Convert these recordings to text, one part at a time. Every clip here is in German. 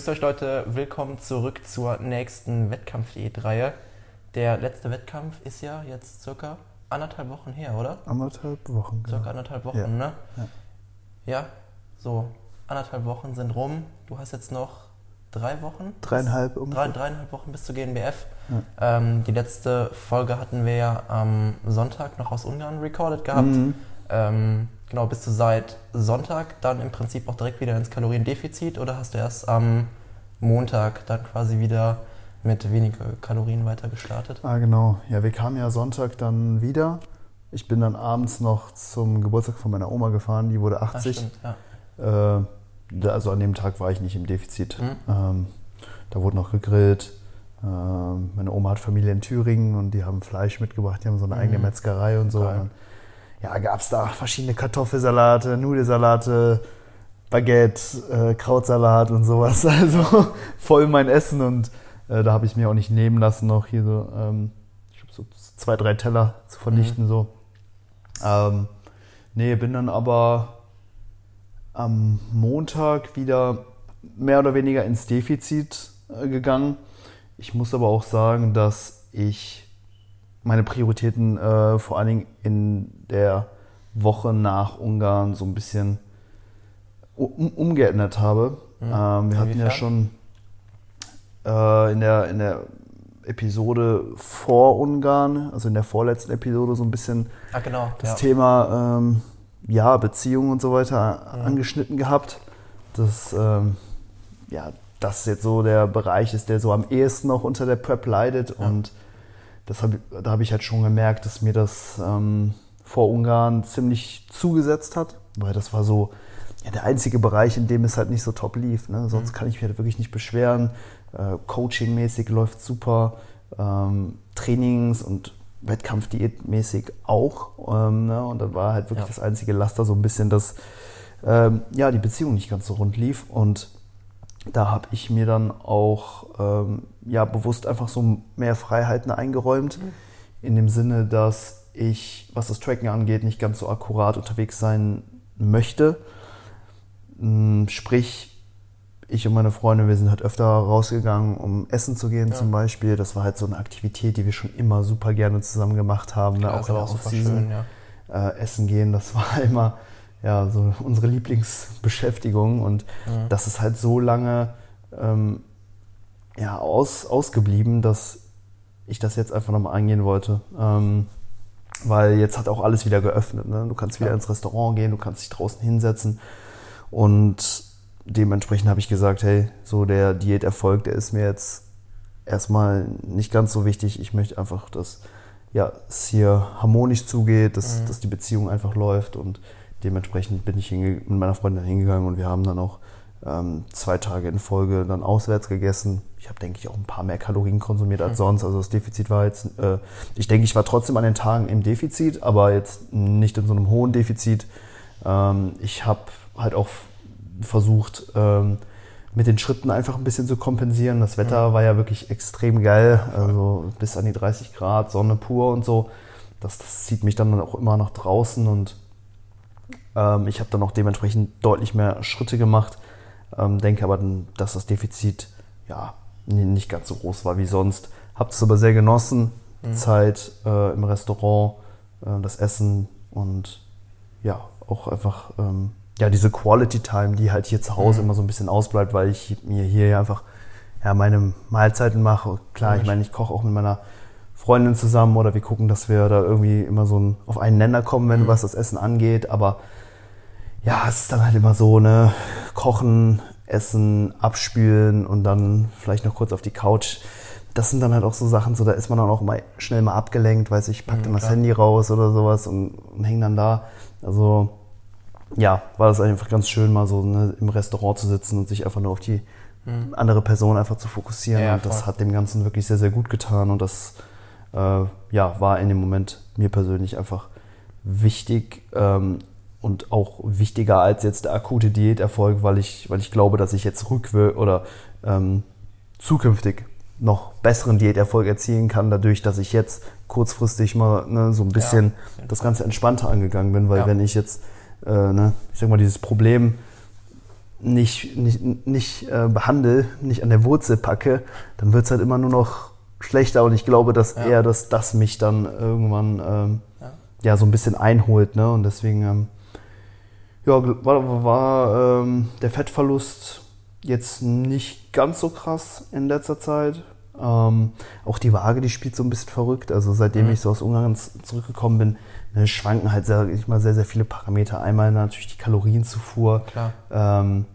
Grüßt euch Leute, willkommen zurück zur nächsten Wettkampf-Diät-Reihe. Der letzte Wettkampf ist ja jetzt circa anderthalb Wochen her, oder? Anderthalb Wochen, genau. Circa anderthalb Wochen, ja. ne? Ja. ja, so anderthalb Wochen sind rum. Du hast jetzt noch drei Wochen? Dreieinhalb ungefähr. Drei, dreieinhalb Wochen bis zur GNBF. Ja. Ähm, die letzte Folge hatten wir ja am Sonntag noch aus Ungarn recorded gehabt. Mhm. Ähm, genau, bist du seit Sonntag dann im Prinzip auch direkt wieder ins Kaloriendefizit oder hast du erst am Montag dann quasi wieder mit weniger Kalorien weiter gestartet? Ah, genau. Ja, wir kamen ja Sonntag dann wieder. Ich bin dann abends noch zum Geburtstag von meiner Oma gefahren, die wurde 80. Ah, stimmt, ja. Äh, also an dem Tag war ich nicht im Defizit. Mhm. Ähm, da wurde noch gegrillt. Ähm, meine Oma hat Familie in Thüringen und die haben Fleisch mitgebracht. Die haben so eine mhm. eigene Metzgerei und so. Und ja, gab es da verschiedene Kartoffelsalate, Nudelsalate, Baguette, äh, Krautsalat und sowas. Also voll mein Essen und äh, da habe ich mir auch nicht nehmen lassen, noch hier so, ähm, ich so zwei, drei Teller zu vernichten. Mhm. So. Ähm, nee, bin dann aber am Montag wieder mehr oder weniger ins Defizit äh, gegangen. Ich muss aber auch sagen, dass ich meine Prioritäten äh, vor allen Dingen in der Woche nach Ungarn so ein bisschen um, umgeändert habe. Mhm. Ähm, wir hatten ja schon äh, in, der, in der Episode vor Ungarn, also in der vorletzten Episode, so ein bisschen ah, genau, das ja. Thema ähm, ja, Beziehungen und so weiter mhm. angeschnitten gehabt. Das, ähm, ja, das jetzt so der Bereich ist, der so am ehesten noch unter der Prep leidet. Ja. Und das hab, da habe ich halt schon gemerkt, dass mir das ähm, vor Ungarn ziemlich zugesetzt hat, weil das war so ja, der einzige Bereich, in dem es halt nicht so top lief. Ne? Sonst mhm. kann ich mich halt wirklich nicht beschweren. Äh, Coaching-mäßig läuft super. Ähm, Trainings- und Wettkampfdiätmäßig auch. Ähm, ne? Und dann war halt wirklich ja. das einzige Laster so ein bisschen, dass ähm, ja, die Beziehung nicht ganz so rund lief. Und da habe ich mir dann auch ähm, ja, bewusst einfach so mehr Freiheiten eingeräumt. Mhm. In dem Sinne, dass ich, was das Tracken angeht, nicht ganz so akkurat unterwegs sein möchte. Hm, sprich, ich und meine Freunde, wir sind halt öfter rausgegangen, um essen zu gehen ja. zum Beispiel. Das war halt so eine Aktivität, die wir schon immer super gerne zusammen gemacht haben. Ne? auch in der Off-Season. Ja. Äh, essen gehen, das war immer ja, so unsere Lieblingsbeschäftigung. Und mhm. das ist halt so lange ähm, ja, aus, ausgeblieben, dass ich das jetzt einfach nochmal angehen wollte. Ähm, weil jetzt hat auch alles wieder geöffnet. Ne? Du kannst wieder ja. ins Restaurant gehen, du kannst dich draußen hinsetzen. Und dementsprechend habe ich gesagt, hey, so der Diäterfolg, der ist mir jetzt erstmal nicht ganz so wichtig. Ich möchte einfach, dass ja, es hier harmonisch zugeht, dass, mhm. dass die Beziehung einfach läuft und dementsprechend bin ich mit meiner Freundin hingegangen und wir haben dann auch ähm, zwei Tage in Folge dann auswärts gegessen. Ich habe, denke ich, auch ein paar mehr Kalorien konsumiert als mhm. sonst. Also das Defizit war jetzt, äh, ich denke, ich war trotzdem an den Tagen im Defizit, aber jetzt nicht in so einem hohen Defizit. Ähm, ich habe halt auch versucht, ähm, mit den Schritten einfach ein bisschen zu kompensieren. Das Wetter mhm. war ja wirklich extrem geil, also bis an die 30 Grad, Sonne pur und so. Das, das zieht mich dann auch immer nach draußen und ähm, ich habe dann auch dementsprechend deutlich mehr Schritte gemacht. Ähm, denke aber, dass das Defizit ja nicht ganz so groß war wie sonst. Habe es aber sehr genossen, mhm. Zeit äh, im Restaurant, äh, das Essen und ja, auch einfach ähm, ja, diese Quality Time, die halt hier zu Hause mhm. immer so ein bisschen ausbleibt, weil ich mir hier einfach ja, meine Mahlzeiten mache. Klar, ich meine, ich koche auch mit meiner Freundin zusammen oder wir gucken, dass wir da irgendwie immer so ein, auf einen Nenner kommen, wenn mhm. was das Essen angeht. Aber ja, es ist dann halt immer so, ne, kochen, essen, abspülen und dann vielleicht noch kurz auf die Couch. Das sind dann halt auch so Sachen, so da ist man dann auch immer schnell mal abgelenkt, weiß ich, pack dann mhm, das Handy raus oder sowas und, und häng dann da. Also ja, war das einfach ganz schön, mal so ne, im Restaurant zu sitzen und sich einfach nur auf die mhm. andere Person einfach zu fokussieren. Ja, und das hat dem Ganzen wirklich sehr, sehr gut getan. Und das äh, ja, war in dem Moment mir persönlich einfach wichtig ähm, und auch wichtiger als jetzt der akute Diäterfolg, weil ich, weil ich glaube, dass ich jetzt rückwirk oder ähm, zukünftig noch besseren Diäterfolg erzielen kann, dadurch, dass ich jetzt kurzfristig mal ne, so ein bisschen ja, das Ganze entspannter angegangen bin, weil ja. wenn ich jetzt äh, ne, ich sag mal, dieses Problem nicht, nicht, nicht äh, behandle, nicht an der Wurzel packe, dann wird es halt immer nur noch schlechter und ich glaube, dass ja. eher, dass das mich dann irgendwann ähm, ja. so ein bisschen einholt. Ne? Und deswegen ähm, ja, war, war ähm, der Fettverlust jetzt nicht ganz so krass in letzter Zeit. Ähm, auch die Waage, die spielt so ein bisschen verrückt. Also seitdem mhm. ich so aus Ungarn zurückgekommen bin, ne, schwanken halt sehr, ich mal sehr, sehr viele Parameter. Einmal natürlich die Kalorienzufuhr. Ähm,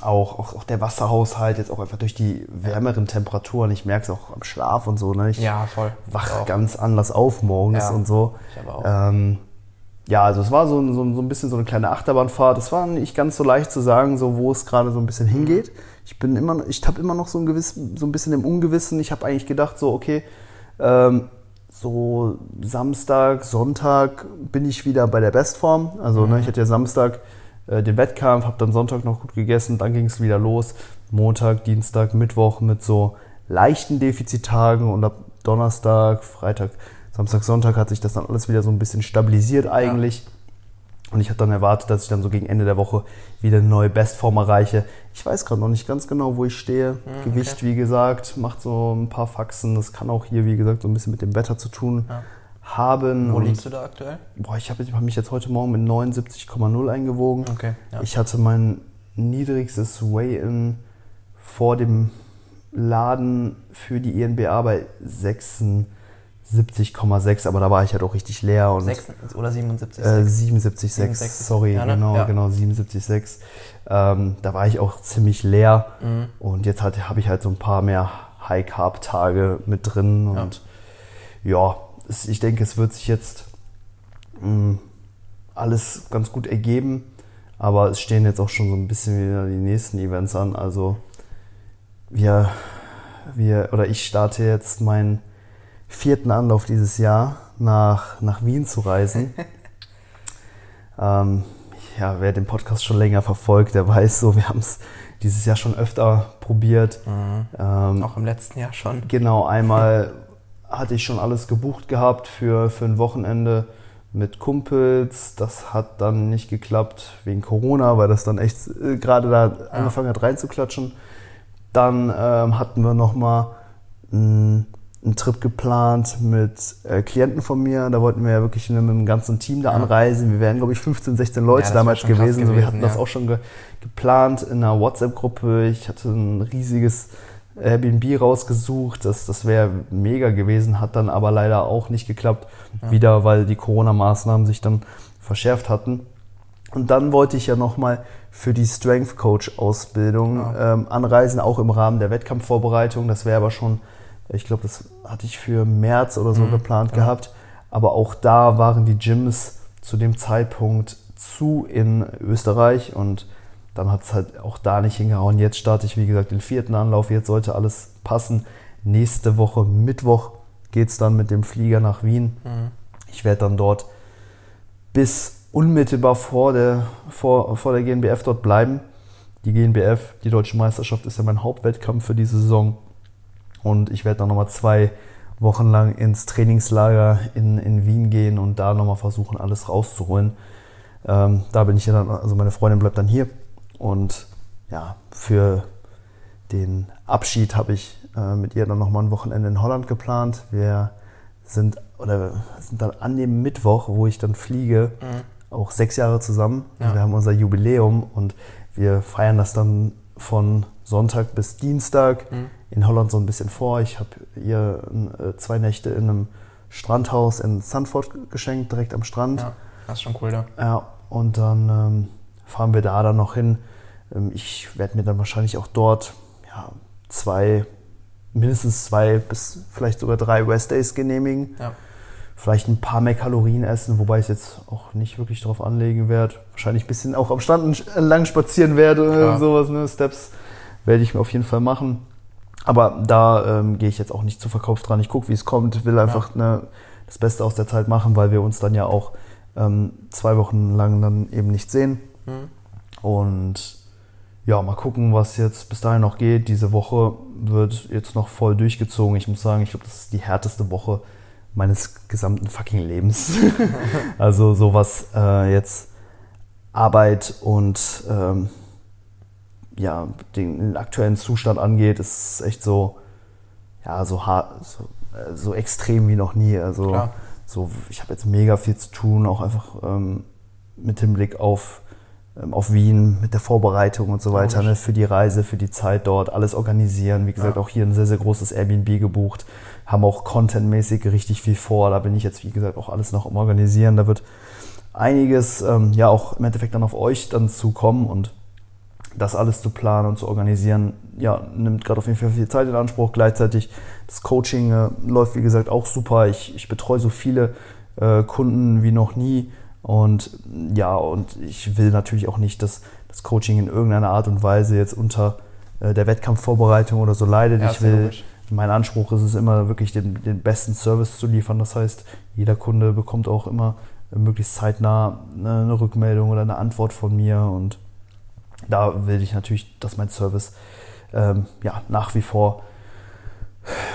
auch, auch, auch, der Wasserhaushalt, jetzt auch einfach durch die wärmeren Temperaturen. Ich merke es auch am Schlaf und so. Ne? Ich ja, voll. wach ganz anders auf morgens ja, und so. Ich aber auch. Ähm, ja, also es war so, so, so ein bisschen so eine kleine Achterbahnfahrt. Es war nicht ganz so leicht zu sagen, so wo es gerade so ein bisschen hingeht. Ich bin immer, ich habe immer noch so ein gewiss, so ein bisschen im Ungewissen. Ich habe eigentlich gedacht, so okay, ähm, so Samstag, Sonntag bin ich wieder bei der Bestform. Also mhm. ne, ich hatte ja Samstag äh, den Wettkampf, habe dann Sonntag noch gut gegessen, dann ging es wieder los. Montag, Dienstag, Mittwoch mit so leichten Defizittagen und ab Donnerstag, Freitag Samstag, Sonntag hat sich das dann alles wieder so ein bisschen stabilisiert eigentlich. Ja. Und ich hatte dann erwartet, dass ich dann so gegen Ende der Woche wieder eine neue Bestform erreiche. Ich weiß gerade noch nicht ganz genau, wo ich stehe. Mhm, Gewicht, okay. wie gesagt, macht so ein paar Faxen. Das kann auch hier, wie gesagt, so ein bisschen mit dem Wetter zu tun ja. haben. Wo liegst du da aktuell? Boah, ich habe hab mich jetzt heute Morgen mit 79,0 eingewogen. Okay, ja. Ich hatte mein niedrigstes Weigh-In vor dem Laden für die INBA bei 76. 70,6, aber da war ich halt auch richtig leer. Und, 6 oder 77,6? Äh, 77,6, sorry, ja, ne? genau, ja. genau, 77,6. Ähm, da war ich auch ziemlich leer mhm. und jetzt halt, habe ich halt so ein paar mehr High-Carb-Tage mit drin und ja, ja es, ich denke, es wird sich jetzt mh, mm, alles ganz gut ergeben, aber es stehen jetzt auch schon so ein bisschen wieder die nächsten Events an, also wir, wir, oder ich starte jetzt mein vierten Anlauf dieses Jahr nach, nach Wien zu reisen. ähm, ja, wer den Podcast schon länger verfolgt, der weiß so, wir haben es dieses Jahr schon öfter probiert. Mhm. Ähm, Auch im letzten Jahr schon. Genau, einmal hatte ich schon alles gebucht gehabt für, für ein Wochenende mit Kumpels. Das hat dann nicht geklappt wegen Corona, weil das dann echt äh, gerade da ja. angefangen hat reinzuklatschen. Dann ähm, hatten wir nochmal einen Trip geplant mit äh, Klienten von mir. Da wollten wir ja wirklich mit einem ganzen Team da anreisen. Wir wären, glaube ich, 15, 16 Leute ja, damals gewesen. gewesen. So, wir hatten ja. das auch schon ge geplant in einer WhatsApp-Gruppe. Ich hatte ein riesiges Airbnb rausgesucht. Das, das wäre mega gewesen, hat dann aber leider auch nicht geklappt. Ja. Wieder, weil die Corona-Maßnahmen sich dann verschärft hatten. Und dann wollte ich ja nochmal für die Strength Coach Ausbildung ähm, anreisen, auch im Rahmen der Wettkampfvorbereitung. Das wäre aber schon ich glaube, das hatte ich für März oder so mhm, geplant ja. gehabt. Aber auch da waren die Gyms zu dem Zeitpunkt zu in Österreich und dann hat es halt auch da nicht hingehauen. Jetzt starte ich, wie gesagt, den vierten Anlauf. Jetzt sollte alles passen. Nächste Woche, Mittwoch, geht es dann mit dem Flieger nach Wien. Mhm. Ich werde dann dort bis unmittelbar vor der, vor, vor der GNBF dort bleiben. Die GNBF, die Deutsche Meisterschaft, ist ja mein Hauptwettkampf für diese Saison. Und ich werde dann nochmal zwei Wochen lang ins Trainingslager in, in Wien gehen und da nochmal versuchen, alles rauszuholen. Ähm, da bin ich ja dann, also meine Freundin bleibt dann hier. Und ja, für den Abschied habe ich äh, mit ihr dann nochmal ein Wochenende in Holland geplant. Wir sind oder sind dann an dem Mittwoch, wo ich dann fliege, mhm. auch sechs Jahre zusammen. Ja. Wir haben unser Jubiläum und wir feiern das dann von Sonntag bis Dienstag. Mhm in Holland so ein bisschen vor. Ich habe ihr äh, zwei Nächte in einem Strandhaus in Sandford geschenkt, direkt am Strand. Ja, das ist schon cool da. Ja, und dann ähm, fahren wir da dann noch hin. Ähm, ich werde mir dann wahrscheinlich auch dort ja, zwei, mindestens zwei bis vielleicht sogar drei West Days genehmigen. Ja. Vielleicht ein paar mehr Kalorien essen, wobei ich jetzt auch nicht wirklich darauf anlegen werde. Wahrscheinlich ein bisschen auch am Strand lang spazieren werde oder sowas. Ne? Steps werde ich mir auf jeden Fall machen. Aber da ähm, gehe ich jetzt auch nicht zu Verkauf dran. Ich gucke, wie es kommt, will einfach ja. ne, das Beste aus der Zeit machen, weil wir uns dann ja auch ähm, zwei Wochen lang dann eben nicht sehen. Mhm. Und ja, mal gucken, was jetzt bis dahin noch geht. Diese Woche wird jetzt noch voll durchgezogen. Ich muss sagen, ich glaube, das ist die härteste Woche meines gesamten fucking Lebens. also sowas äh, jetzt Arbeit und ähm, ja, den, aktuellen Zustand angeht, ist es echt so, ja, so hart, so, äh, so extrem wie noch nie. Also Klar. so, ich habe jetzt mega viel zu tun, auch einfach ähm, mit dem Blick auf, ähm, auf Wien, mit der Vorbereitung und so weiter, ne, für die Reise, für die Zeit dort, alles organisieren. Wie gesagt, ja. auch hier ein sehr, sehr großes Airbnb gebucht, haben auch contentmäßig richtig viel vor. Da bin ich jetzt, wie gesagt, auch alles noch am Organisieren. Da wird einiges ähm, ja auch im Endeffekt dann auf euch dann zukommen und das alles zu planen und zu organisieren, ja, nimmt gerade auf jeden Fall viel Zeit in Anspruch. Gleichzeitig das Coaching äh, läuft, wie gesagt, auch super. Ich, ich betreue so viele äh, Kunden wie noch nie. Und ja, und ich will natürlich auch nicht, dass das Coaching in irgendeiner Art und Weise jetzt unter äh, der Wettkampfvorbereitung oder so leidet. Ja, ich will, logisch. mein Anspruch ist es immer wirklich den, den besten Service zu liefern. Das heißt, jeder Kunde bekommt auch immer möglichst zeitnah eine Rückmeldung oder eine Antwort von mir und da will ich natürlich, dass mein Service ähm, ja, nach wie vor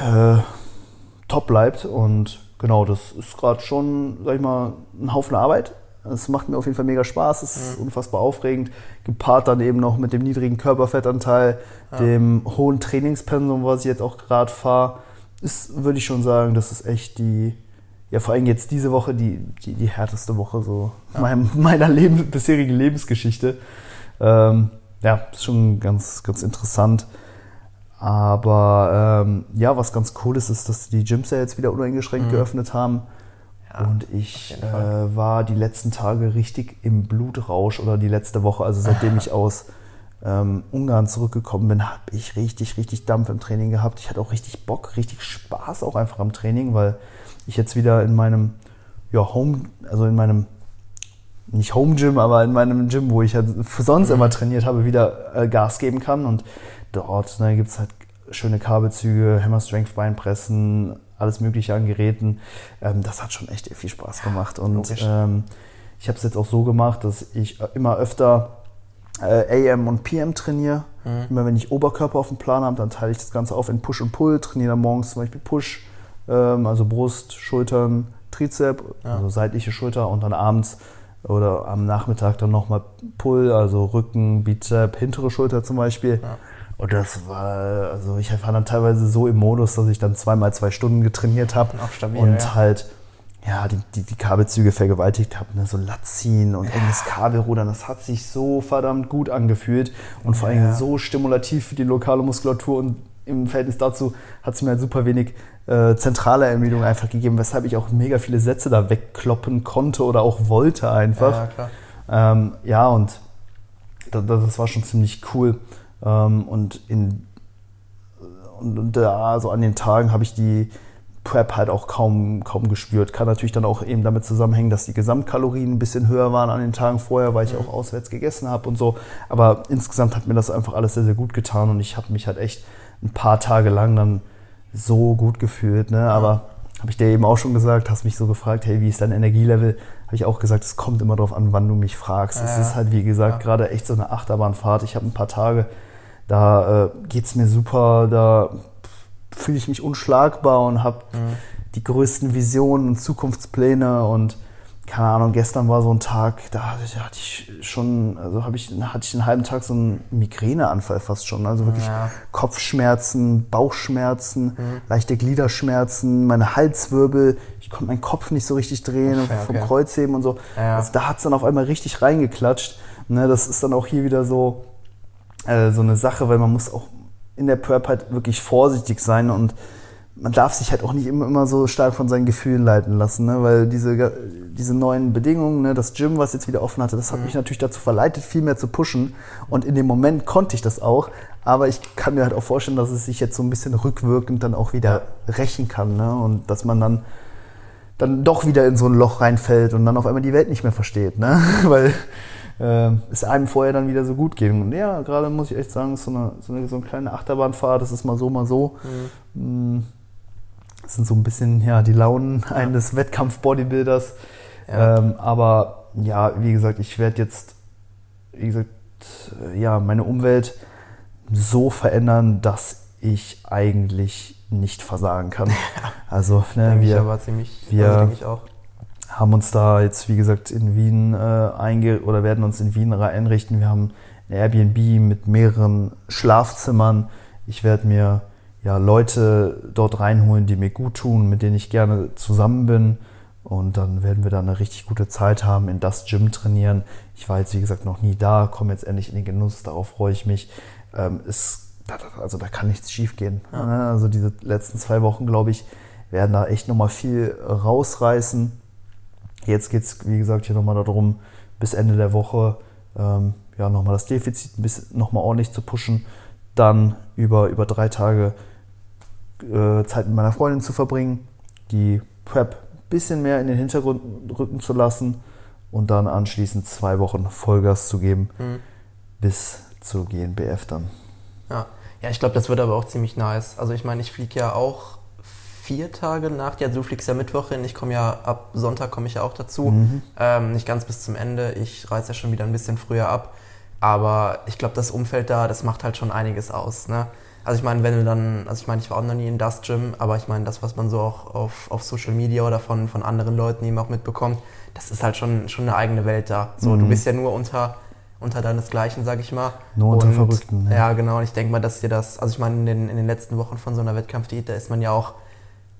äh, top bleibt. Und genau, das ist gerade schon, sag ich mal, ein Haufen Arbeit. Es macht mir auf jeden Fall mega Spaß, es ist mhm. unfassbar aufregend, gepaart dann eben noch mit dem niedrigen Körperfettanteil, ja. dem hohen Trainingspensum, was ich jetzt auch gerade fahre, ist, würde ich schon sagen, das ist echt die, ja vor allem jetzt diese Woche die, die, die härteste Woche so ja. meiner, meiner Leben, bisherigen Lebensgeschichte. Ähm, ja, ist schon ganz, ganz interessant. Aber ähm, ja, was ganz cool ist, ist, dass die Gyms ja jetzt wieder uneingeschränkt mhm. geöffnet haben. Ja, und ich äh, war die letzten Tage richtig im Blutrausch oder die letzte Woche, also seitdem ich aus ähm, Ungarn zurückgekommen bin, habe ich richtig, richtig Dampf im Training gehabt. Ich hatte auch richtig Bock, richtig Spaß auch einfach am Training, weil ich jetzt wieder in meinem ja, Home, also in meinem nicht Home Gym, aber in meinem Gym, wo ich halt sonst immer trainiert habe, wieder äh, Gas geben kann. Und dort ne, gibt es halt schöne Kabelzüge, Hammer Strength Beinpressen, alles Mögliche an Geräten. Ähm, das hat schon echt viel Spaß gemacht. Und ähm, ich habe es jetzt auch so gemacht, dass ich immer öfter äh, AM und PM trainiere. Mhm. Immer wenn ich Oberkörper auf dem Plan habe, dann teile ich das Ganze auf in Push und Pull. Trainiere dann morgens zum Beispiel Push, ähm, also Brust, Schultern, Trizep, ja. also seitliche Schulter und dann abends oder am Nachmittag dann nochmal Pull, also Rücken, Bizep, hintere Schulter zum Beispiel. Ja. Und das war, also ich war dann teilweise so im Modus, dass ich dann zweimal zwei Stunden getrainiert habe und ja. halt ja, die, die, die Kabelzüge vergewaltigt habe, ne? so Latziehen und ja. enges Kabelrudern, das hat sich so verdammt gut angefühlt und vor allem so stimulativ für die lokale Muskulatur und im Verhältnis dazu hat es mir halt super wenig äh, zentrale Ermüdung einfach gegeben, weshalb ich auch mega viele Sätze da wegkloppen konnte oder auch wollte einfach. Ja, klar. Ähm, ja und das, das, war schon ziemlich cool. Ähm, und in und, und da, so an den Tagen habe ich die Prep halt auch kaum, kaum gespürt. Kann natürlich dann auch eben damit zusammenhängen, dass die Gesamtkalorien ein bisschen höher waren an den Tagen vorher, weil ich mhm. auch auswärts gegessen habe und so. Aber insgesamt hat mir das einfach alles sehr, sehr gut getan und ich habe mich halt echt ein paar Tage lang dann so gut gefühlt. Ne? Aber habe ich dir eben auch schon gesagt, hast mich so gefragt, hey, wie ist dein Energielevel? Habe ich auch gesagt, es kommt immer darauf an, wann du mich fragst. Es ja, ist halt, wie gesagt, ja. gerade echt so eine Achterbahnfahrt. Ich habe ein paar Tage, da äh, geht es mir super, da fühle ich mich unschlagbar und habe mhm. die größten Visionen und Zukunftspläne und keine Ahnung, gestern war so ein Tag, da hatte ich schon, also habe ich, hatte ich einen halben Tag so einen Migräneanfall fast schon. Also wirklich ja. Kopfschmerzen, Bauchschmerzen, mhm. leichte Gliederschmerzen, meine Halswirbel, ich konnte meinen Kopf nicht so richtig drehen okay, vom okay. Kreuzheben und so. Ja. Also da hat es dann auf einmal richtig reingeklatscht. Ne, das ist dann auch hier wieder so, äh, so eine Sache, weil man muss auch in der Prep halt wirklich vorsichtig sein und man darf sich halt auch nicht immer, immer so stark von seinen Gefühlen leiten lassen, ne? weil diese, diese neuen Bedingungen, ne? das Gym, was jetzt wieder offen hatte, das hat mhm. mich natürlich dazu verleitet, viel mehr zu pushen. Und in dem Moment konnte ich das auch. Aber ich kann mir halt auch vorstellen, dass es sich jetzt so ein bisschen rückwirkend dann auch wieder rächen kann. Ne? Und dass man dann, dann doch wieder in so ein Loch reinfällt und dann auf einmal die Welt nicht mehr versteht. Ne? weil äh, es einem vorher dann wieder so gut ging. Und ja, gerade muss ich echt sagen, so eine, so eine, so eine kleine Achterbahnfahrt, das ist mal so, mal so. Mhm. Das sind so ein bisschen ja, die Launen ja. eines Wettkampf-Bodybuilders. Ja. Ähm, aber ja, wie gesagt, ich werde jetzt, wie gesagt, ja, meine Umwelt so verändern, dass ich eigentlich nicht versagen kann. Also, ne, wir, aber ziemlich, wir also haben uns da jetzt, wie gesagt, in Wien äh, einge oder werden uns in Wien einrichten. Wir haben ein Airbnb mit mehreren Schlafzimmern. Ich werde mir ja, Leute dort reinholen, die mir gut tun, mit denen ich gerne zusammen bin. Und dann werden wir da eine richtig gute Zeit haben, in das Gym trainieren. Ich war jetzt, wie gesagt, noch nie da, komme jetzt endlich in den Genuss, darauf freue ich mich. Ähm, ist, also da kann nichts schief gehen. Ja. Also diese letzten zwei Wochen, glaube ich, werden da echt nochmal viel rausreißen. Jetzt geht es, wie gesagt, hier nochmal darum, bis Ende der Woche ähm, ja, nochmal das Defizit ein bisschen nochmal ordentlich zu pushen. Dann über, über drei Tage äh, Zeit mit meiner Freundin zu verbringen, die Prep ein bisschen mehr in den Hintergrund rücken zu lassen und dann anschließend zwei Wochen Vollgas zu geben mhm. bis zur GNBF dann. Ja, ja ich glaube, das wird aber auch ziemlich nice. Also ich meine, ich fliege ja auch vier Tage nach. Also du fliegst ja Mittwoch hin, ich komme ja ab Sonntag komme ich ja auch dazu. Mhm. Ähm, nicht ganz bis zum Ende. Ich reise ja schon wieder ein bisschen früher ab. Aber ich glaube, das Umfeld da, das macht halt schon einiges aus. Ne? Also ich meine, wenn du dann, also ich meine, ich war auch noch nie in das Gym, aber ich meine, das, was man so auch auf, auf Social Media oder von, von anderen Leuten eben auch mitbekommt, das ist halt schon, schon eine eigene Welt da. So, mhm. du bist ja nur unter, unter deinesgleichen, sag ich mal. Nur unter und, Verrückten. Ja. ja, genau. Und ich denke mal, dass dir das, also ich meine, in den, in den letzten Wochen von so einer Wettkampfdiät, da ist man ja auch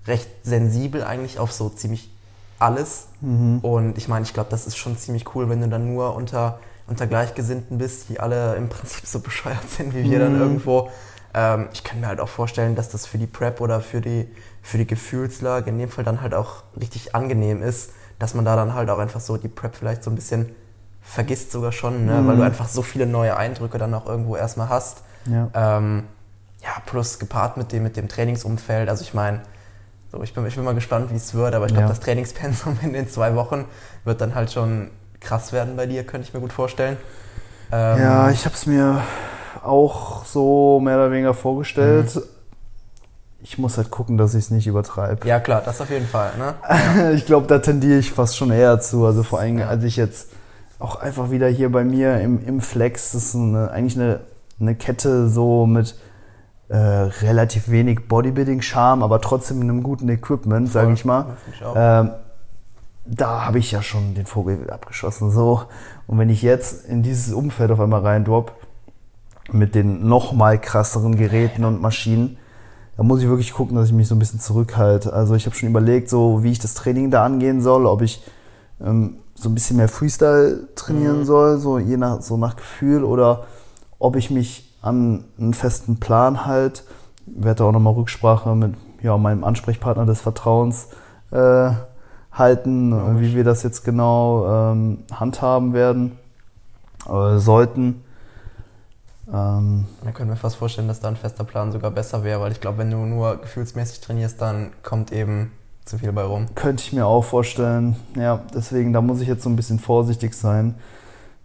recht sensibel eigentlich auf so ziemlich alles. Mhm. Und ich meine, ich glaube, das ist schon ziemlich cool, wenn du dann nur unter, unter Gleichgesinnten bist, die alle im Prinzip so bescheuert sind wie wir mhm. dann irgendwo ähm, ich kann mir halt auch vorstellen, dass das für die Prep oder für die, für die Gefühlslage in dem Fall dann halt auch richtig angenehm ist, dass man da dann halt auch einfach so die Prep vielleicht so ein bisschen vergisst sogar schon, ne? Mhm. weil du einfach so viele neue Eindrücke dann auch irgendwo erstmal hast. Ja. Ähm, ja, plus gepaart mit dem, mit dem Trainingsumfeld. Also ich meine, so, ich, bin, ich bin mal gespannt, wie es wird, aber ich glaube, ja. das Trainingspensum in den zwei Wochen wird dann halt schon krass werden bei dir, könnte ich mir gut vorstellen. Ähm, ja, ich habe es mir auch so mehr oder weniger vorgestellt. Mhm. Ich muss halt gucken, dass ich es nicht übertreibe. Ja, klar, das auf jeden Fall. Ne? ich glaube, da tendiere ich fast schon eher zu. Also vor allem, ja. als ich jetzt auch einfach wieder hier bei mir im, im Flex, das ist eine, eigentlich eine, eine Kette so mit äh, relativ wenig Bodybuilding-Charme, aber trotzdem einem guten Equipment, sage ich mal. Ähm, da habe ich ja schon den Vogel abgeschossen. So. Und wenn ich jetzt in dieses Umfeld auf einmal rein drop, mit den noch mal krasseren Geräten und Maschinen. Da muss ich wirklich gucken, dass ich mich so ein bisschen zurückhalte. Also ich habe schon überlegt, so wie ich das Training da angehen soll, ob ich ähm, so ein bisschen mehr Freestyle trainieren mhm. soll, so je nach so nach Gefühl, oder ob ich mich an einen festen Plan halt. Ich werde auch nochmal Rücksprache mit ja, meinem Ansprechpartner des Vertrauens äh, halten, ja, wie wir das jetzt genau ähm, handhaben werden äh, sollten. Ähm, da können wir fast vorstellen, dass da ein fester Plan sogar besser wäre, weil ich glaube, wenn du nur gefühlsmäßig trainierst, dann kommt eben zu viel bei rum. Könnte ich mir auch vorstellen. Ja, deswegen, da muss ich jetzt so ein bisschen vorsichtig sein,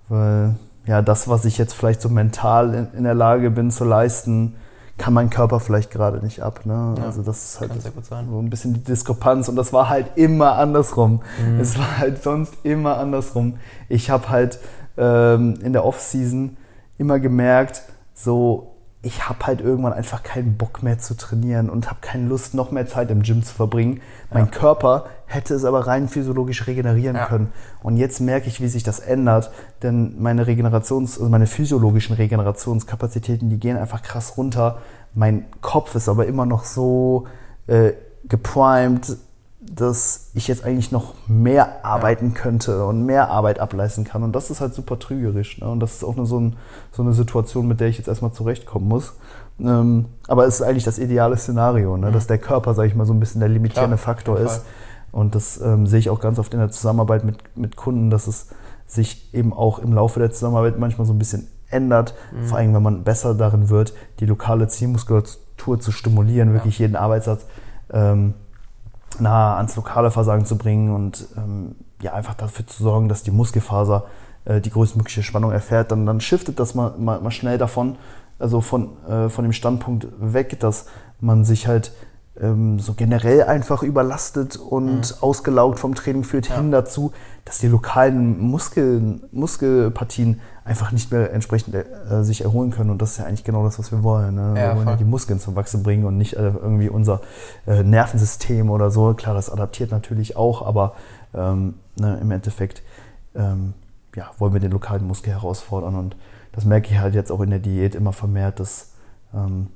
weil ja, das, was ich jetzt vielleicht so mental in, in der Lage bin zu leisten, kann mein Körper vielleicht gerade nicht ab. Ne? Ja, also das ist halt so ein bisschen die Diskrepanz und das war halt immer andersrum. Mhm. Es war halt sonst immer andersrum. Ich habe halt ähm, in der Off-Season immer gemerkt, so ich habe halt irgendwann einfach keinen Bock mehr zu trainieren und habe keine Lust, noch mehr Zeit im Gym zu verbringen. Mein ja. Körper hätte es aber rein physiologisch regenerieren ja. können. Und jetzt merke ich, wie sich das ändert, denn meine Regenerations-, also meine physiologischen Regenerationskapazitäten, die gehen einfach krass runter. Mein Kopf ist aber immer noch so äh, geprimed, dass ich jetzt eigentlich noch mehr arbeiten könnte und mehr Arbeit ableisten kann. Und das ist halt super trügerisch. Ne? Und das ist auch eine, so, ein, so, eine Situation, mit der ich jetzt erstmal zurechtkommen muss. Ähm, aber es ist eigentlich das ideale Szenario, ne? Mhm. dass der Körper, sage ich mal, so ein bisschen der limitierende Klar, Faktor ist. Und das ähm, sehe ich auch ganz oft in der Zusammenarbeit mit, mit Kunden, dass es sich eben auch im Laufe der Zusammenarbeit manchmal so ein bisschen ändert. Mhm. Vor allem, wenn man besser darin wird, die lokale Zielmuskulatur zu stimulieren, wirklich ja. jeden Arbeitssatz. Ähm, nah ans lokale Versagen zu bringen und ähm, ja, einfach dafür zu sorgen, dass die Muskelfaser äh, die größtmögliche Spannung erfährt, dann, dann shiftet das mal, mal, mal schnell davon, also von, äh, von dem Standpunkt weg, dass man sich halt ähm, so generell einfach überlastet und mhm. ausgelaugt vom Training führt, ja. hin dazu, dass die lokalen Muskeln, Muskelpartien einfach nicht mehr entsprechend äh, sich erholen können. Und das ist ja eigentlich genau das, was wir wollen. Ne? Ja, wir wollen ja die Muskeln zum Wachsen bringen und nicht äh, irgendwie unser äh, Nervensystem oder so. Klar, das adaptiert natürlich auch, aber ähm, ne, im Endeffekt ähm, ja, wollen wir den lokalen Muskel herausfordern. Und das merke ich halt jetzt auch in der Diät immer vermehrt, dass ähm,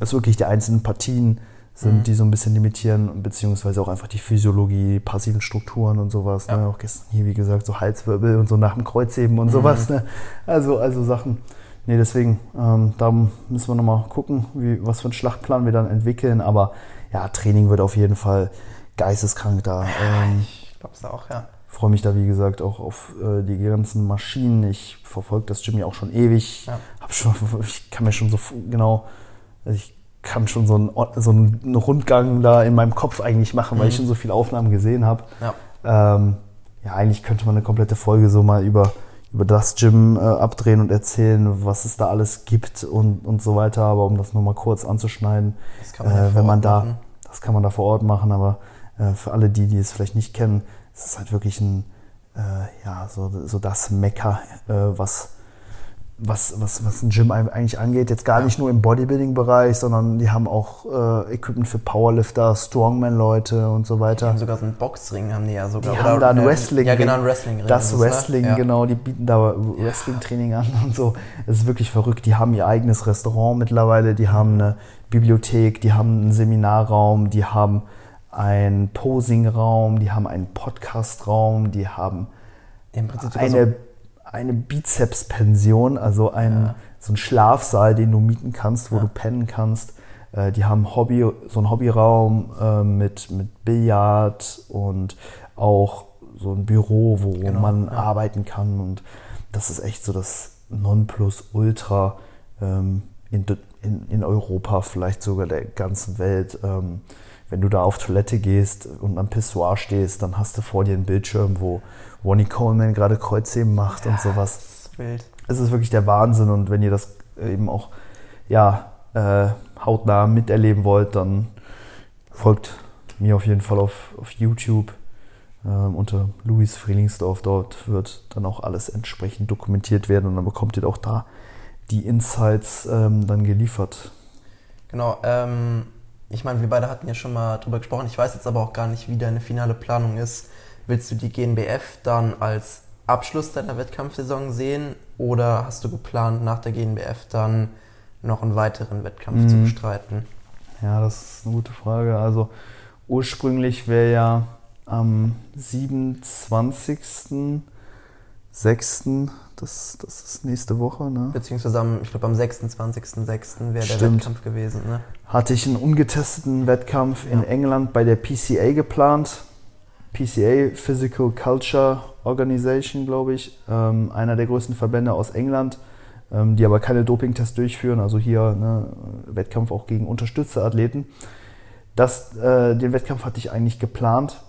es wirklich die einzelnen Partien sind, mhm. die so ein bisschen limitieren, beziehungsweise auch einfach die Physiologie, passiven Strukturen und sowas. Ja. Ne? Auch gestern hier, wie gesagt, so Halswirbel und so nach dem Kreuzheben und mhm. sowas. Ne? Also, also Sachen. Nee, deswegen, ähm, da müssen wir nochmal gucken, wie, was für einen Schlachtplan wir dann entwickeln. Aber ja, Training wird auf jeden Fall geisteskrank da. Ähm, ich glaube es auch, ja. Freue mich da, wie gesagt, auch auf äh, die ganzen Maschinen. Ich verfolge das Gym ja auch schon ewig. Ja. Hab schon, ich kann mir schon so genau, also ich kann schon so einen, so einen Rundgang da in meinem Kopf eigentlich machen, mhm. weil ich mhm. schon so viele Aufnahmen gesehen habe. Ja. Ähm, ja, eigentlich könnte man eine komplette Folge so mal über, über das Gym äh, abdrehen und erzählen, was es da alles gibt und, und so weiter. Aber um das nochmal kurz anzuschneiden, man äh, wenn man da, machen. das kann man da vor Ort machen, aber äh, für alle die, die es vielleicht nicht kennen, es ist halt wirklich ein, äh, ja, so, so das Mecker, äh, was was, was, was ein Gym eigentlich angeht. Jetzt gar nicht nur im Bodybuilding-Bereich, sondern die haben auch äh, Equipment für Powerlifter, Strongman-Leute und so weiter. Die haben sogar so einen Boxring, haben die ja sogar. Die haben da ein Wrestling. Ja, genau, ein Wrestling. Das ne? Wrestling, ja. genau. Die bieten da Wrestling-Training an und so. Es ist wirklich verrückt. Die haben ihr eigenes Restaurant mittlerweile, die haben eine Bibliothek, die haben einen Seminarraum, die haben einen Posing-Raum, die haben einen Podcast-Raum, die haben eine eine Bizepspension, also ein, ja. so ein Schlafsaal, den du mieten kannst, wo ja. du pennen kannst. Äh, die haben Hobby, so einen Hobbyraum äh, mit, mit Billard und auch so ein Büro, wo genau, man ja. arbeiten kann. Und das ist echt so das Nonplusultra ähm, in, in, in Europa, vielleicht sogar der ganzen Welt. Ähm, wenn du da auf Toilette gehst und am Pissoir stehst, dann hast du vor dir einen Bildschirm, wo Ronnie Coleman gerade Kreuzheben macht ja, und sowas. Wild. Es ist wirklich der Wahnsinn und wenn ihr das eben auch ja, äh, hautnah miterleben wollt, dann folgt mir auf jeden Fall auf, auf YouTube ähm, unter Luis Frielingsdorf. Dort wird dann auch alles entsprechend dokumentiert werden und dann bekommt ihr auch da die Insights ähm, dann geliefert. Genau, ähm, ich meine, wir beide hatten ja schon mal drüber gesprochen. Ich weiß jetzt aber auch gar nicht, wie deine finale Planung ist Willst du die GNBF dann als Abschluss deiner Wettkampfsaison sehen oder hast du geplant, nach der GNBF dann noch einen weiteren Wettkampf mhm. zu bestreiten? Ja, das ist eine gute Frage. Also ursprünglich wäre ja am 27.06., das, das ist nächste Woche, ne? Beziehungsweise am, ich glaube am 26.06. wäre der Wettkampf gewesen, ne? Hatte ich einen ungetesteten Wettkampf ja. in England bei der PCA geplant. PCA, Physical Culture Organization, glaube ich, ähm, einer der größten Verbände aus England, ähm, die aber keine Dopingtests durchführen, also hier ne, Wettkampf auch gegen unterstützte Athleten. Das, äh, den Wettkampf hatte ich eigentlich geplant.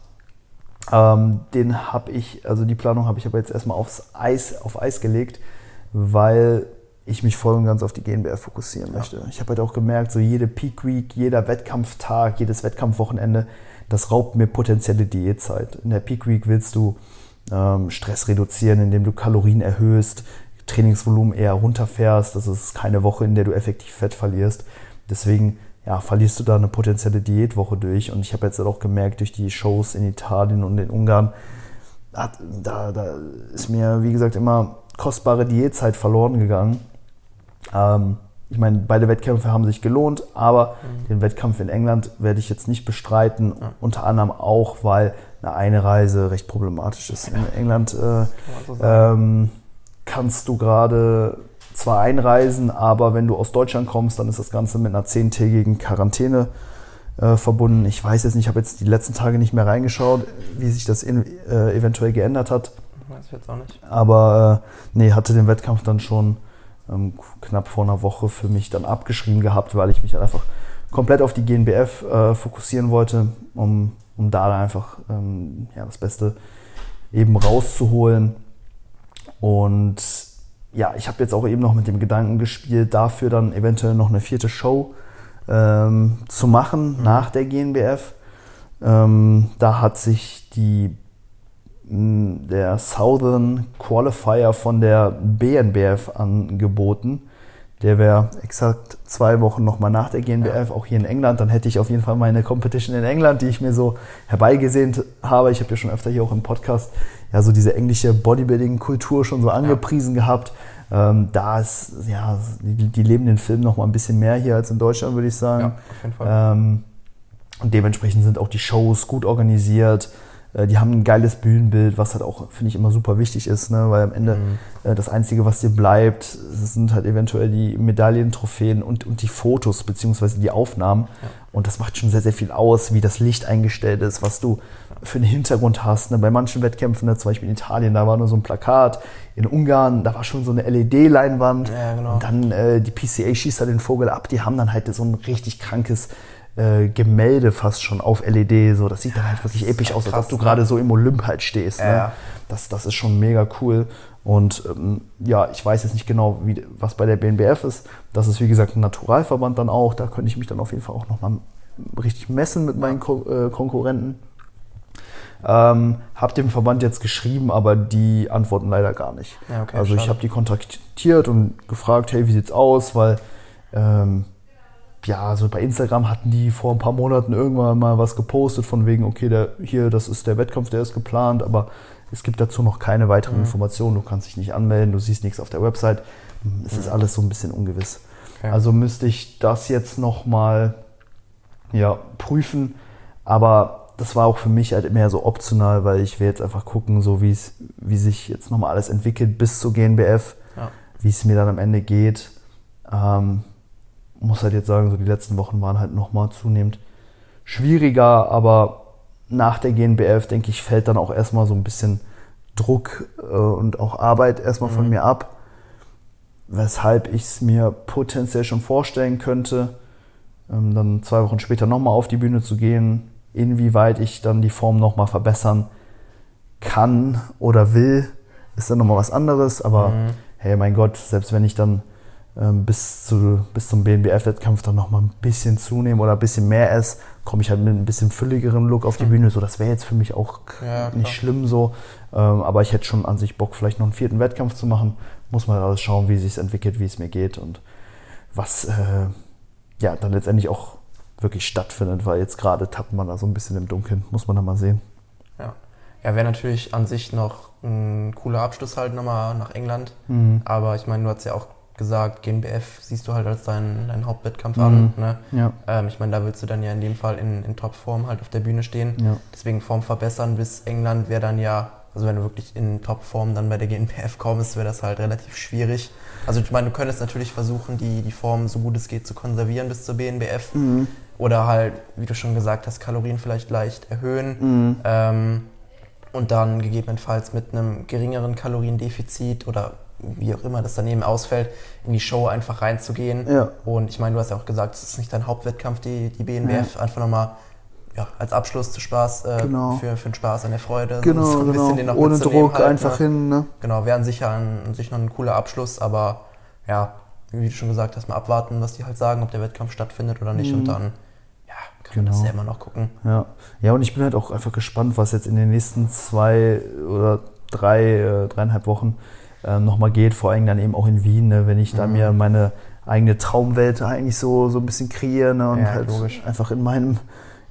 Ähm, den habe ich, also die Planung habe ich aber jetzt erstmal aufs Eis, auf Eis gelegt, weil ich mich voll und ganz auf die GNBR fokussieren ja. möchte. Ich habe halt auch gemerkt, so jede Peak Week, jeder Wettkampftag, jedes Wettkampfwochenende das raubt mir potenzielle Diätzeit. In der Peak Week willst du ähm, Stress reduzieren, indem du Kalorien erhöhst, Trainingsvolumen eher runterfährst. Das ist keine Woche, in der du effektiv Fett verlierst. Deswegen ja, verlierst du da eine potenzielle Diätwoche durch. Und ich habe jetzt auch gemerkt, durch die Shows in Italien und in Ungarn, da, da ist mir, wie gesagt, immer kostbare Diätzeit verloren gegangen. Ähm, ich meine, beide Wettkämpfe haben sich gelohnt, aber mhm. den Wettkampf in England werde ich jetzt nicht bestreiten, ja. unter anderem auch, weil eine Einreise recht problematisch ist. In England äh, so ähm, kannst du gerade zwar einreisen, aber wenn du aus Deutschland kommst, dann ist das Ganze mit einer zehntägigen Quarantäne äh, verbunden. Ich weiß jetzt nicht, ich habe jetzt die letzten Tage nicht mehr reingeschaut, wie sich das in, äh, eventuell geändert hat. Weiß ich jetzt auch nicht. Aber äh, nee, hatte den Wettkampf dann schon ähm, knapp vor einer Woche für mich dann abgeschrieben gehabt, weil ich mich einfach komplett auf die GNBF äh, fokussieren wollte, um, um da einfach ähm, ja, das Beste eben rauszuholen. Und ja, ich habe jetzt auch eben noch mit dem Gedanken gespielt, dafür dann eventuell noch eine vierte Show ähm, zu machen mhm. nach der GNBF. Ähm, da hat sich die der Southern Qualifier von der BNBF angeboten. Der wäre exakt zwei Wochen nochmal nach der GNBF, auch hier in England. Dann hätte ich auf jeden Fall meine Competition in England, die ich mir so herbeigesehnt habe. Ich habe ja schon öfter hier auch im Podcast ja so diese englische Bodybuilding-Kultur schon so angepriesen ja. gehabt. Ähm, da ist, ja, die, die, leben den Film noch mal ein bisschen mehr hier als in Deutschland, würde ich sagen. Ja, auf jeden Fall. Ähm, und dementsprechend sind auch die Shows gut organisiert. Äh, die haben ein geiles Bühnenbild, was halt auch, finde ich, immer super wichtig ist, ne? weil am Ende mhm. äh, das Einzige, was dir bleibt, sind halt eventuell die Medaillen, Trophäen und, und die Fotos beziehungsweise die Aufnahmen. Ja. Und das macht schon sehr, sehr viel aus, wie das Licht eingestellt ist, was du für einen Hintergrund hast. Ne? Bei manchen Wettkämpfen, ne? zum Beispiel in Italien, da war nur so ein Plakat. In Ungarn, da war schon so eine LED-Leinwand. Ja, genau. Und dann äh, die PCA schießt da den Vogel ab. Die haben dann halt so ein richtig krankes äh, Gemälde fast schon auf LED. So, das sieht dann halt wirklich episch aus, als ob du ne? gerade so im Olymp halt stehst. Ne? Ja. Das, das ist schon mega cool. Und ähm, ja, ich weiß jetzt nicht genau, wie, was bei der BNBF ist. Das ist wie gesagt ein Naturalverband dann auch. Da könnte ich mich dann auf jeden Fall auch nochmal richtig messen mit meinen Ko äh, Konkurrenten. Ähm, habe dem Verband jetzt geschrieben, aber die antworten leider gar nicht. Ja, okay, also ich habe die kontaktiert und gefragt, hey, wie sieht's aus? Weil ähm, ja, so bei Instagram hatten die vor ein paar Monaten irgendwann mal was gepostet von wegen, okay, der, hier, das ist der Wettkampf, der ist geplant, aber es gibt dazu noch keine weiteren mhm. Informationen. Du kannst dich nicht anmelden, du siehst nichts auf der Website. Es mhm. ist alles so ein bisschen ungewiss. Okay. Also müsste ich das jetzt nochmal ja, prüfen, aber das war auch für mich halt mehr so optional, weil ich will jetzt einfach gucken, so wie wie sich jetzt nochmal alles entwickelt bis zur GNBF, ja. wie es mir dann am Ende geht. Ähm, muss halt jetzt sagen, so die letzten Wochen waren halt nochmal zunehmend schwieriger, aber nach der GNBF, denke ich, fällt dann auch erstmal so ein bisschen Druck äh, und auch Arbeit erstmal mhm. von mir ab, weshalb ich es mir potenziell schon vorstellen könnte, ähm, dann zwei Wochen später nochmal auf die Bühne zu gehen, inwieweit ich dann die Form nochmal verbessern kann oder will, ist dann nochmal was anderes, aber mhm. hey, mein Gott, selbst wenn ich dann bis, zu, bis zum BNBF-Wettkampf dann nochmal ein bisschen zunehmen oder ein bisschen mehr esse, komme ich halt mit ein bisschen fülligeren Look auf die hm. Bühne. So, das wäre jetzt für mich auch ja, nicht schlimm so. Ähm, aber ich hätte schon an sich Bock, vielleicht noch einen vierten Wettkampf zu machen. Muss man alles schauen, wie es sich entwickelt, wie es mir geht und was äh, ja dann letztendlich auch wirklich stattfindet, weil jetzt gerade tappt man da so ein bisschen im Dunkeln. Muss man dann mal sehen. Ja. Ja, wäre natürlich an sich noch ein cooler Abschluss halt nochmal nach England. Mhm. Aber ich meine, du hast ja auch gesagt, GNBF siehst du halt als deinen dein Hauptwettkampf mhm. an. Ne? Ja. Ähm, ich meine, da willst du dann ja in dem Fall in, in Topform halt auf der Bühne stehen. Ja. Deswegen Form verbessern bis England wäre dann ja, also wenn du wirklich in Topform dann bei der GNBF kommst, wäre das halt relativ schwierig. Also ich meine, du könntest natürlich versuchen, die, die Form so gut es geht zu konservieren bis zur BNBF. Mhm. Oder halt, wie du schon gesagt hast, Kalorien vielleicht leicht erhöhen. Mhm. Ähm, und dann gegebenenfalls mit einem geringeren Kaloriendefizit oder wie auch immer das daneben ausfällt, in die Show einfach reinzugehen. Ja. Und ich meine, du hast ja auch gesagt, es ist nicht dein Hauptwettkampf, die, die BNBF, ja. einfach nochmal ja, als Abschluss zu Spaß, äh, genau. für, für den Spaß an der Freude. Genau, so ein genau. Den noch Ohne Druck halt, einfach ne? hin. Ne? Genau, wäre an sich, an sich noch ein cooler Abschluss, aber ja, wie du schon gesagt hast, mal abwarten, was die halt sagen, ob der Wettkampf stattfindet oder nicht mhm. und dann kann genau. man das genau. ja immer noch gucken. Ja. ja, und ich bin halt auch einfach gespannt, was jetzt in den nächsten zwei oder drei, äh, dreieinhalb Wochen äh, nochmal geht, vor allem dann eben auch in Wien, ne, wenn ich mhm. da mir meine eigene Traumwelt eigentlich so, so ein bisschen kreiere ne, und ja, halt logisch. einfach in meinem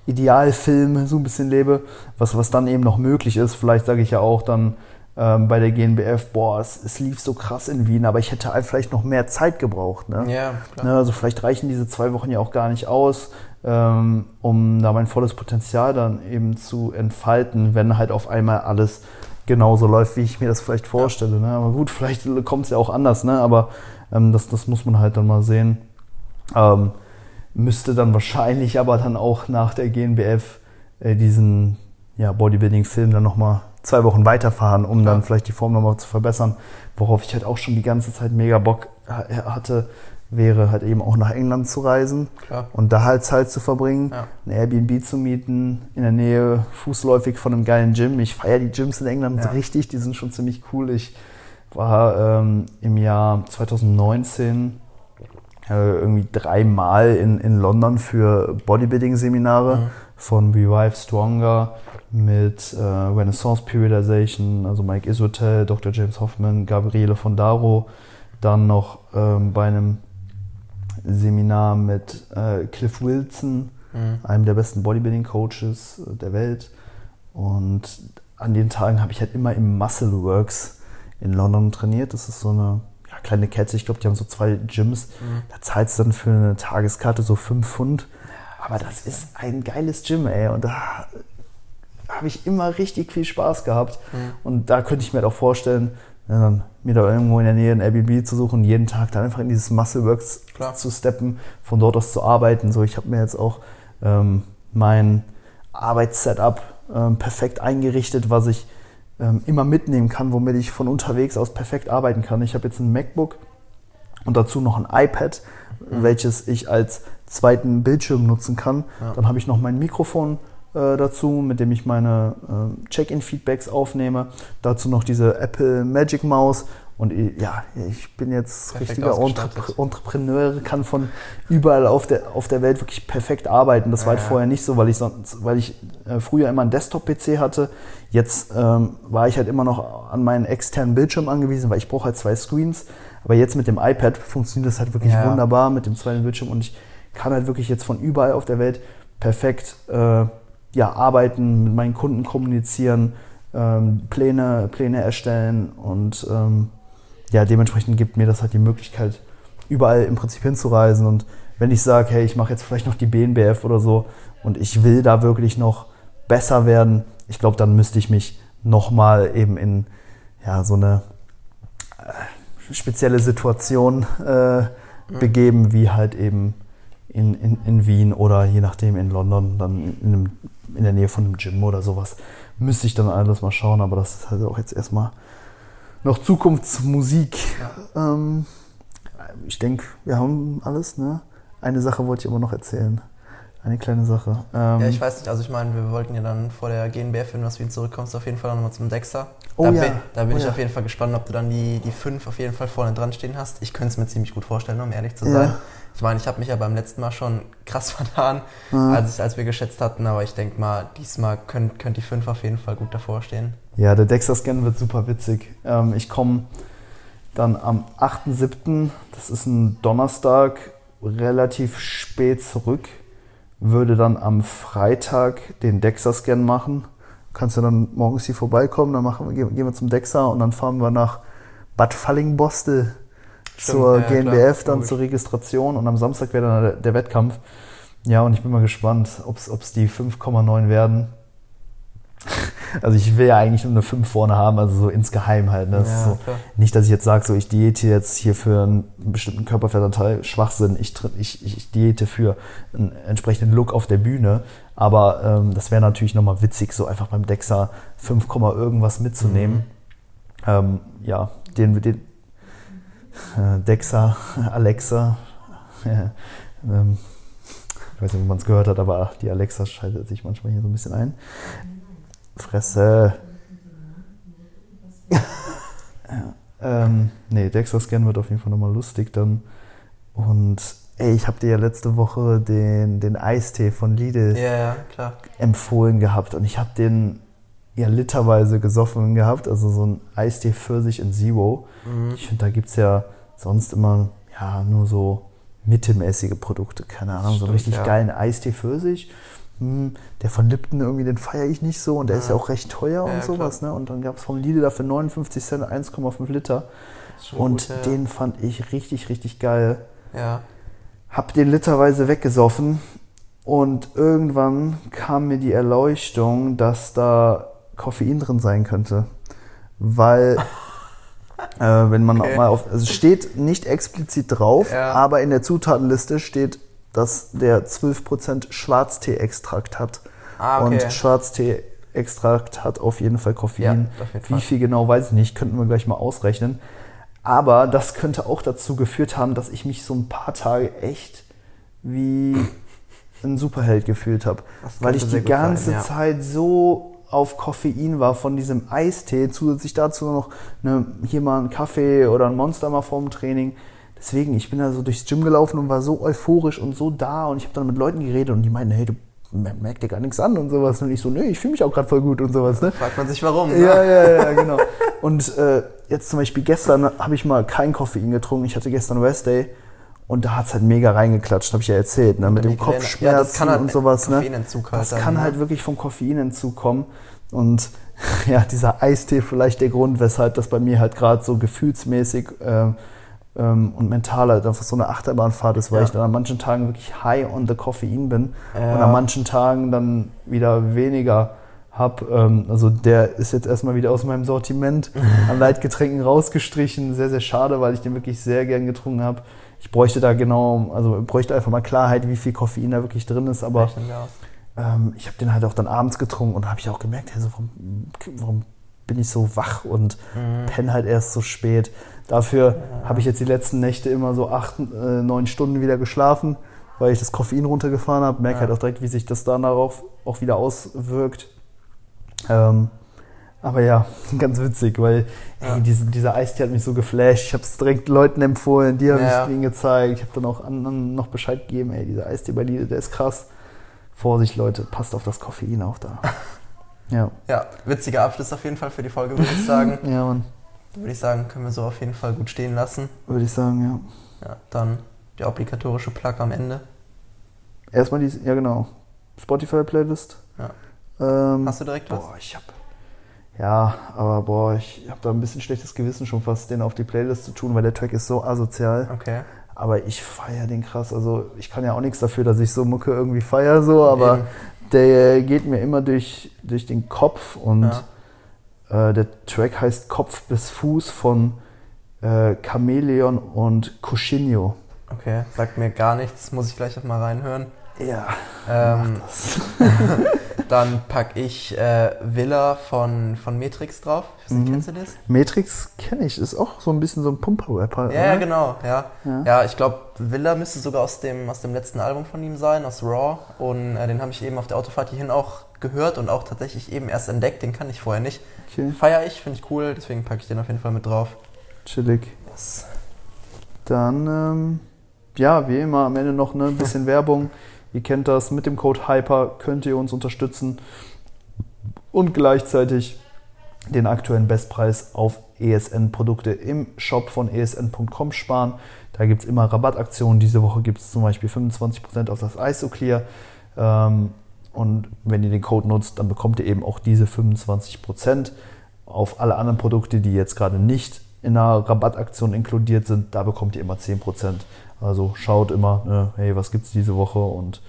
Idealfilm so ein bisschen lebe, was, was dann eben noch möglich ist. Vielleicht sage ich ja auch dann ähm, bei der GNBF, boah, es, es, lief so krass in Wien, aber ich hätte halt vielleicht noch mehr Zeit gebraucht. Ne? Ja, klar. Ne, also vielleicht reichen diese zwei Wochen ja auch gar nicht aus, ähm, um da mein volles Potenzial dann eben zu entfalten, wenn halt auf einmal alles genauso läuft, wie ich mir das vielleicht vorstelle. Ne? Aber gut, vielleicht kommt es ja auch anders, ne? aber ähm, das, das muss man halt dann mal sehen. Ähm, müsste dann wahrscheinlich aber dann auch nach der GNBF äh, diesen ja, Bodybuilding-Film dann nochmal zwei Wochen weiterfahren, um ja. dann vielleicht die Form nochmal zu verbessern, worauf ich halt auch schon die ganze Zeit mega Bock hatte, wäre halt eben auch nach England zu reisen Klar. und da halt Zeit zu verbringen, ja. ein Airbnb zu mieten, in der Nähe fußläufig von einem geilen Gym. Ich feiere die Gyms in England ja. richtig, die sind schon ziemlich cool. Ich war ähm, im Jahr 2019 äh, irgendwie dreimal in, in London für Bodybuilding-Seminare mhm. von Revive Stronger mit äh, Renaissance Periodization, also Mike Isotel, Dr. James Hoffman, Gabriele Fondaro, dann noch ähm, bei einem Seminar mit äh, Cliff Wilson, mhm. einem der besten Bodybuilding-Coaches äh, der Welt. Und an den Tagen habe ich halt immer im Muscle Works in London trainiert. Das ist so eine ja, kleine Kette, ich glaube, die haben so zwei Gyms. Mhm. Da zahlst du dann für eine Tageskarte so 5 Pfund. Aber das ist ein geiles Gym, ey. Und da habe ich immer richtig viel Spaß gehabt. Mhm. Und da könnte ich mir halt auch vorstellen, ja, mir da irgendwo in der Nähe ein Airbnb zu suchen jeden Tag dann einfach in dieses Muscleworks Klar. zu steppen, von dort aus zu arbeiten. So, ich habe mir jetzt auch ähm, mein Arbeitssetup ähm, perfekt eingerichtet, was ich ähm, immer mitnehmen kann, womit ich von unterwegs aus perfekt arbeiten kann. Ich habe jetzt ein MacBook und dazu noch ein iPad, mhm. welches ich als zweiten Bildschirm nutzen kann. Ja. Dann habe ich noch mein Mikrofon äh, dazu, mit dem ich meine äh, Check-in-Feedbacks aufnehme. Dazu noch diese Apple Magic Mouse. Und ja, ich bin jetzt perfekt richtiger Entrep Entrepreneur, kann von überall auf der, auf der Welt wirklich perfekt arbeiten. Das war halt vorher nicht so, weil ich sonst, weil ich äh, früher immer einen Desktop-PC hatte. Jetzt ähm, war ich halt immer noch an meinen externen Bildschirm angewiesen, weil ich brauche halt zwei Screens. Aber jetzt mit dem iPad funktioniert das halt wirklich ja. wunderbar mit dem zweiten Bildschirm und ich kann halt wirklich jetzt von überall auf der Welt perfekt äh, ja, arbeiten, mit meinen Kunden kommunizieren, ähm, Pläne, Pläne erstellen und ähm, ja, dementsprechend gibt mir das halt die Möglichkeit, überall im Prinzip hinzureisen. Und wenn ich sage, hey, ich mache jetzt vielleicht noch die BNBF oder so und ich will da wirklich noch besser werden, ich glaube, dann müsste ich mich nochmal eben in ja, so eine äh, spezielle Situation äh, mhm. begeben, wie halt eben in, in, in Wien oder je nachdem in London, dann in, einem, in der Nähe von einem Gym oder sowas. Müsste ich dann alles mal schauen, aber das ist halt auch jetzt erstmal noch Zukunftsmusik. Ja. Ähm, ich denke, wir haben alles. Ne? Eine Sache wollte ich aber noch erzählen. Eine kleine Sache. Ähm, ja, ich weiß nicht, also ich meine, wir wollten ja dann vor der GNBF, wenn du aus Wien zurückkommst, auf jeden Fall nochmal zum Dexter. Oh da ja. bin, da bin oh ich ja. auf jeden Fall gespannt, ob du dann die, die fünf auf jeden Fall vorne dran stehen hast. Ich könnte es mir ziemlich gut vorstellen, um ehrlich zu sein. Ja. Ich meine, ich habe mich ja beim letzten Mal schon krass vertan, mhm. als, als wir geschätzt hatten, aber ich denke mal, diesmal könnte könnt die fünf auf jeden Fall gut davor stehen. Ja, der Dexter-Scan wird super witzig. Ähm, ich komme dann am 8.7., das ist ein Donnerstag, relativ spät zurück würde dann am Freitag den Dexa-Scan machen. Kannst du dann morgens hier vorbeikommen, dann machen wir, gehen wir zum Dexa und dann fahren wir nach Bad Fallingbostel zur ja, GNBF, dann zur Registration und am Samstag wäre dann der, der, Wettkampf. Ja, und ich bin mal gespannt, ob es die 5,9 werden. Also ich will ja eigentlich nur eine 5 vorne haben, also so insgeheim halt. Ne? Ja, so, nicht, dass ich jetzt sage, so ich diete jetzt hier für einen bestimmten Körperfettanteil, Schwachsinn, ich, ich, ich diete für einen entsprechenden Look auf der Bühne. Aber ähm, das wäre natürlich nochmal witzig, so einfach beim Dexa 5, irgendwas mitzunehmen. Mhm. Ähm, ja, den, den äh, Dexa, Alexa, äh, ähm, ich weiß nicht, ob man es gehört hat, aber die Alexa schaltet sich manchmal hier so ein bisschen ein. Fresse. ähm, nee, Dexter-Scan wird auf jeden Fall nochmal lustig dann. Und ey, ich habe dir ja letzte Woche den, den Eistee von Lidl ja, ja, empfohlen gehabt. Und ich habe den ja literweise gesoffen gehabt. Also so ein Eistee Pfirsich in Zero. Mhm. Ich finde, da gibt es ja sonst immer ja nur so mittelmäßige Produkte. Keine Ahnung, Stimmt, so einen richtig ja. geilen Eistee Pfirsich hm, der von Lipton irgendwie, den feiere ich nicht so und der ja. ist ja auch recht teuer ja, und sowas. Ne? Und dann gab es vom Lidl dafür 59 Cent 1,5 Liter. Und gut, den fand ich richtig, richtig geil. Ja. Hab den literweise weggesoffen und irgendwann kam mir die Erleuchtung, dass da Koffein drin sein könnte. Weil, äh, wenn man okay. mal auf, also steht nicht explizit drauf, ja. aber in der Zutatenliste steht dass der 12% Schwarztee-Extrakt hat. Ah, okay. Und Schwarztee-Extrakt hat auf jeden Fall Koffein. Ja, Wie Fall. viel genau weiß ich nicht, könnten wir gleich mal ausrechnen. Aber das könnte auch dazu geführt haben, dass ich mich so ein paar Tage echt wie ein Superheld gefühlt habe. Weil ich die ganze sein, ja. Zeit so auf Koffein war von diesem Eistee, zusätzlich dazu noch eine, hier mal einen Kaffee oder ein Monster mal vorm Training. Deswegen, ich bin da so durchs Gym gelaufen und war so euphorisch und so da und ich habe dann mit Leuten geredet und die meinten, hey, du merkst dir gar nichts an und sowas. Und ich so, nee, ich fühle mich auch gerade voll gut und sowas. Ne? Fragt man sich warum. Ne? Ja, ja, ja, genau. und äh, jetzt zum Beispiel gestern habe ich mal kein Koffein getrunken. Ich hatte gestern Rest Day und da hat es halt mega reingeklatscht, habe ich ja erzählt, ne? mit dem Kopfschmerzen ja, halt und sowas. Ne? Das halt kann ne? halt wirklich vom Koffeinentzug kommen. Und ja, dieser Eistee vielleicht der Grund, weshalb das bei mir halt gerade so gefühlsmäßig äh, und mental halt einfach so eine Achterbahnfahrt ist, weil Ja. ich dann an manchen Tagen wirklich high on the Koffein bin Ja. und an manchen Tagen dann wieder weniger hab. Ähm, also der ist jetzt erstmal wieder aus meinem Sortiment an Leitgetränken rausgestrichen. Sehr, sehr schade, weil ich den wirklich sehr gern getrunken habe. Ich bräuchte da genau, also bräuchte einfach mal Klarheit, wie viel Koffein da wirklich drin ist, aber ähm, ich habe den halt auch dann abends getrunken und habe ich auch gemerkt, hey, so, warum, warum bin ich so wach und Mhm. penne halt erst so spät. Dafür habe ich jetzt die letzten Nächte immer so acht, äh, neun Stunden wieder geschlafen, weil ich das Koffein runtergefahren habe. Merke Ja. halt auch direkt, wie sich das dann darauf auch wieder auswirkt. Ähm, aber ja, ganz witzig, weil Ja. ey, diese, dieser Eistee hat mich so geflasht. Ich habe es direkt Leuten empfohlen, die haben Ja. ich ihn gezeigt. Ich habe dann auch anderen noch Bescheid gegeben, ey, dieser Eistee bei Lidl, der ist krass. Vorsicht, Leute, passt auf das Koffein auf da. Ja, Ja, witziger Abschluss auf jeden Fall für die Folge, würde ich sagen. ja, Mann, würde ich sagen, können wir so auf jeden Fall gut stehen lassen. würde ich sagen, ja. Ja, dann der obligatorische Plug am Ende. Erstmal die, ja genau, Spotify-Playlist. Ja. Ähm, Hast du direkt was? Boah, ich hab. Ja, aber boah, ich habe da ein bisschen schlechtes Gewissen schon fast, den auf die Playlist zu tun, weil der Track ist so asozial. Okay. Aber ich feiere den krass. Also ich kann ja auch nichts dafür, dass ich so Mucke irgendwie feiere, so, aber Eben. der geht mir immer durch, durch den Kopf und äh, der Track heißt Kopf bis Fuß von äh, Chameleon und Cushinho. Okay, sagt mir gar nichts, muss ich gleich noch mal reinhören. Ja, Ähm, mach das. dann packe ich äh, Villa von, von Matrix drauf. Ich weiß nicht, Mhm. kennst du das? Matrix kenne ich, ist auch so ein bisschen so ein Pumper-Rapper. Ja, oder? genau, ja. Ja. Ja, ich glaube, Villa müsste sogar aus dem, aus dem letzten Album von ihm sein, aus Raw. Und äh, den habe ich eben auf der Autofahrt hierhin auch gehört und auch tatsächlich eben erst entdeckt. Den kann ich vorher nicht. Okay, Feier ich, finde ich cool, deswegen packe ich den auf jeden Fall mit drauf. chillig. Yes. Dann, ähm, ja, wie immer, am Ende noch ne, ein bisschen Werbung. Ihr kennt das, mit dem Code HYPER könnt ihr uns unterstützen und gleichzeitig den aktuellen Bestpreis auf ESN-Produkte im Shop von esn.com sparen. Da gibt es immer Rabattaktionen. Diese Woche gibt es zum Beispiel 25% auf das ISOClear. Ähm, und wenn ihr den Code nutzt, dann bekommt ihr eben auch diese 25% auf alle anderen Produkte, die jetzt gerade nicht in einer Rabattaktion inkludiert sind. Da bekommt ihr immer 10%. Also schaut immer, ne, hey, was gibt es diese Woche? Und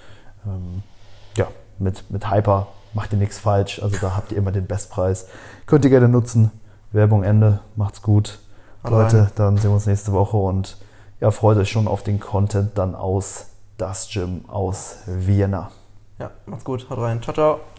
ähm, ja, mit, mit Hyper macht ihr nichts falsch. Also da habt ihr immer den Bestpreis. Könnt ihr gerne nutzen. Werbung Ende. Macht's gut. Haut Leute, dann sehen wir uns nächste Woche und ja, freut euch schon auf den Content dann aus das Gym aus Vienna. Ja, macht's gut, haut rein. Ciao, ciao.